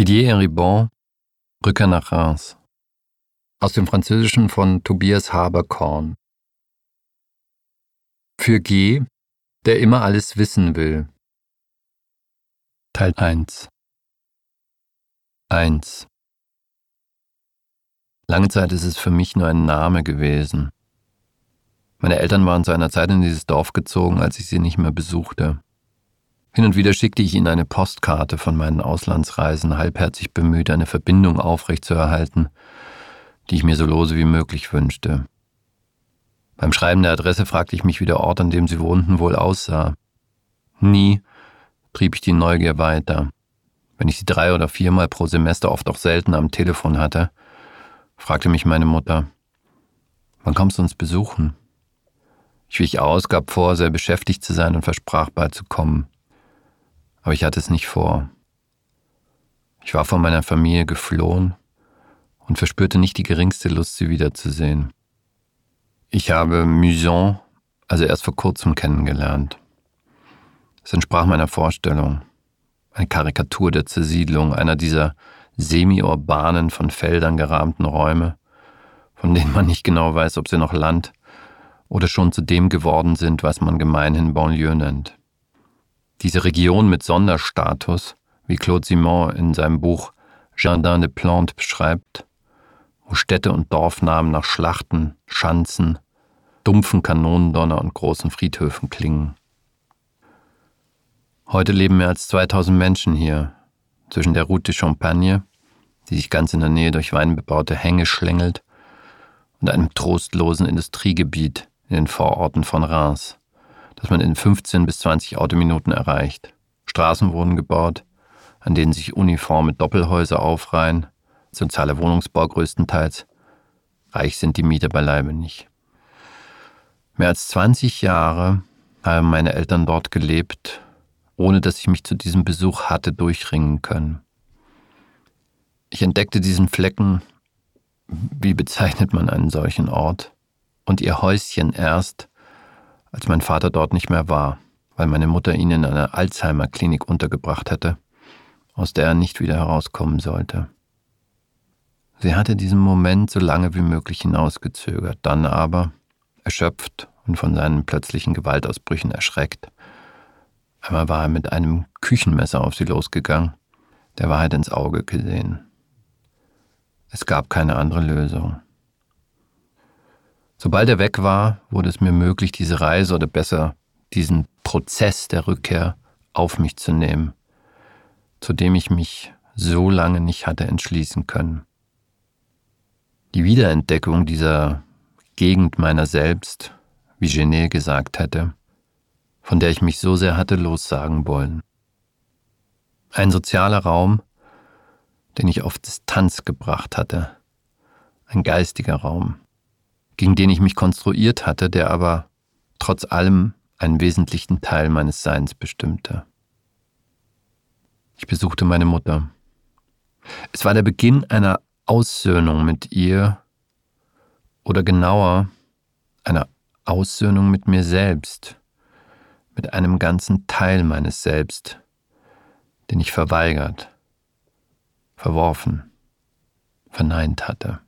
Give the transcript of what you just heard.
Didier Ribon, Rückkehr nach Reims. Aus dem Französischen von Tobias Haberkorn. Für G, der immer alles wissen will. Teil 1 1 Lange Zeit ist es für mich nur ein Name gewesen. Meine Eltern waren zu einer Zeit in dieses Dorf gezogen, als ich sie nicht mehr besuchte. Hin und wieder schickte ich ihnen eine Postkarte von meinen Auslandsreisen, halbherzig bemüht, eine Verbindung aufrechtzuerhalten, die ich mir so lose wie möglich wünschte. Beim Schreiben der Adresse fragte ich mich, wie der Ort, an dem sie wohnten, wohl aussah. Nie trieb ich die Neugier weiter. Wenn ich sie drei oder viermal pro Semester, oft auch selten am Telefon hatte, fragte mich meine Mutter, wann kommst du uns besuchen? Ich wich aus, gab vor, sehr beschäftigt zu sein und versprach bald zu kommen. Aber ich hatte es nicht vor. Ich war von meiner Familie geflohen und verspürte nicht die geringste Lust, sie wiederzusehen. Ich habe Muson also erst vor kurzem kennengelernt. Es entsprach meiner Vorstellung. Eine Karikatur der Zersiedlung, einer dieser semi-urbanen, von Feldern gerahmten Räume, von denen man nicht genau weiß, ob sie noch Land oder schon zu dem geworden sind, was man gemeinhin Banlieue nennt. Diese Region mit Sonderstatus, wie Claude Simon in seinem Buch Jardin de Plantes beschreibt, wo Städte und Dorfnamen nach Schlachten, Schanzen, dumpfen Kanonendonner und großen Friedhöfen klingen. Heute leben mehr als 2000 Menschen hier, zwischen der Route de Champagne, die sich ganz in der Nähe durch weinbebaute Hänge schlängelt, und einem trostlosen Industriegebiet, in den Vororten von Reims, das man in 15 bis 20 Autominuten erreicht. Straßen wurden gebaut, an denen sich uniforme Doppelhäuser aufreihen, sozialer Wohnungsbau größtenteils. Reich sind die Mieter beileibe nicht. Mehr als 20 Jahre haben meine Eltern dort gelebt, ohne dass ich mich zu diesem Besuch hatte durchringen können. Ich entdeckte diesen Flecken, wie bezeichnet man einen solchen Ort, und ihr Häuschen erst, als mein Vater dort nicht mehr war, weil meine Mutter ihn in einer Alzheimer-Klinik untergebracht hatte, aus der er nicht wieder herauskommen sollte. Sie hatte diesen Moment so lange wie möglich hinausgezögert, dann aber, erschöpft und von seinen plötzlichen Gewaltausbrüchen erschreckt, einmal war er mit einem Küchenmesser auf sie losgegangen, der Wahrheit ins Auge gesehen. Es gab keine andere Lösung. Sobald er weg war, wurde es mir möglich, diese Reise oder besser diesen Prozess der Rückkehr auf mich zu nehmen, zu dem ich mich so lange nicht hatte entschließen können. Die Wiederentdeckung dieser Gegend meiner selbst, wie Genet gesagt hätte, von der ich mich so sehr hatte lossagen wollen. Ein sozialer Raum, den ich auf Distanz gebracht hatte, ein geistiger Raum, gegen den ich mich konstruiert hatte, der aber trotz allem einen wesentlichen Teil meines Seins bestimmte. Ich besuchte meine Mutter. Es war der Beginn einer Aussöhnung mit ihr oder genauer einer Aussöhnung mit mir selbst, mit einem ganzen Teil meines Selbst, den ich verweigert, verworfen, verneint hatte.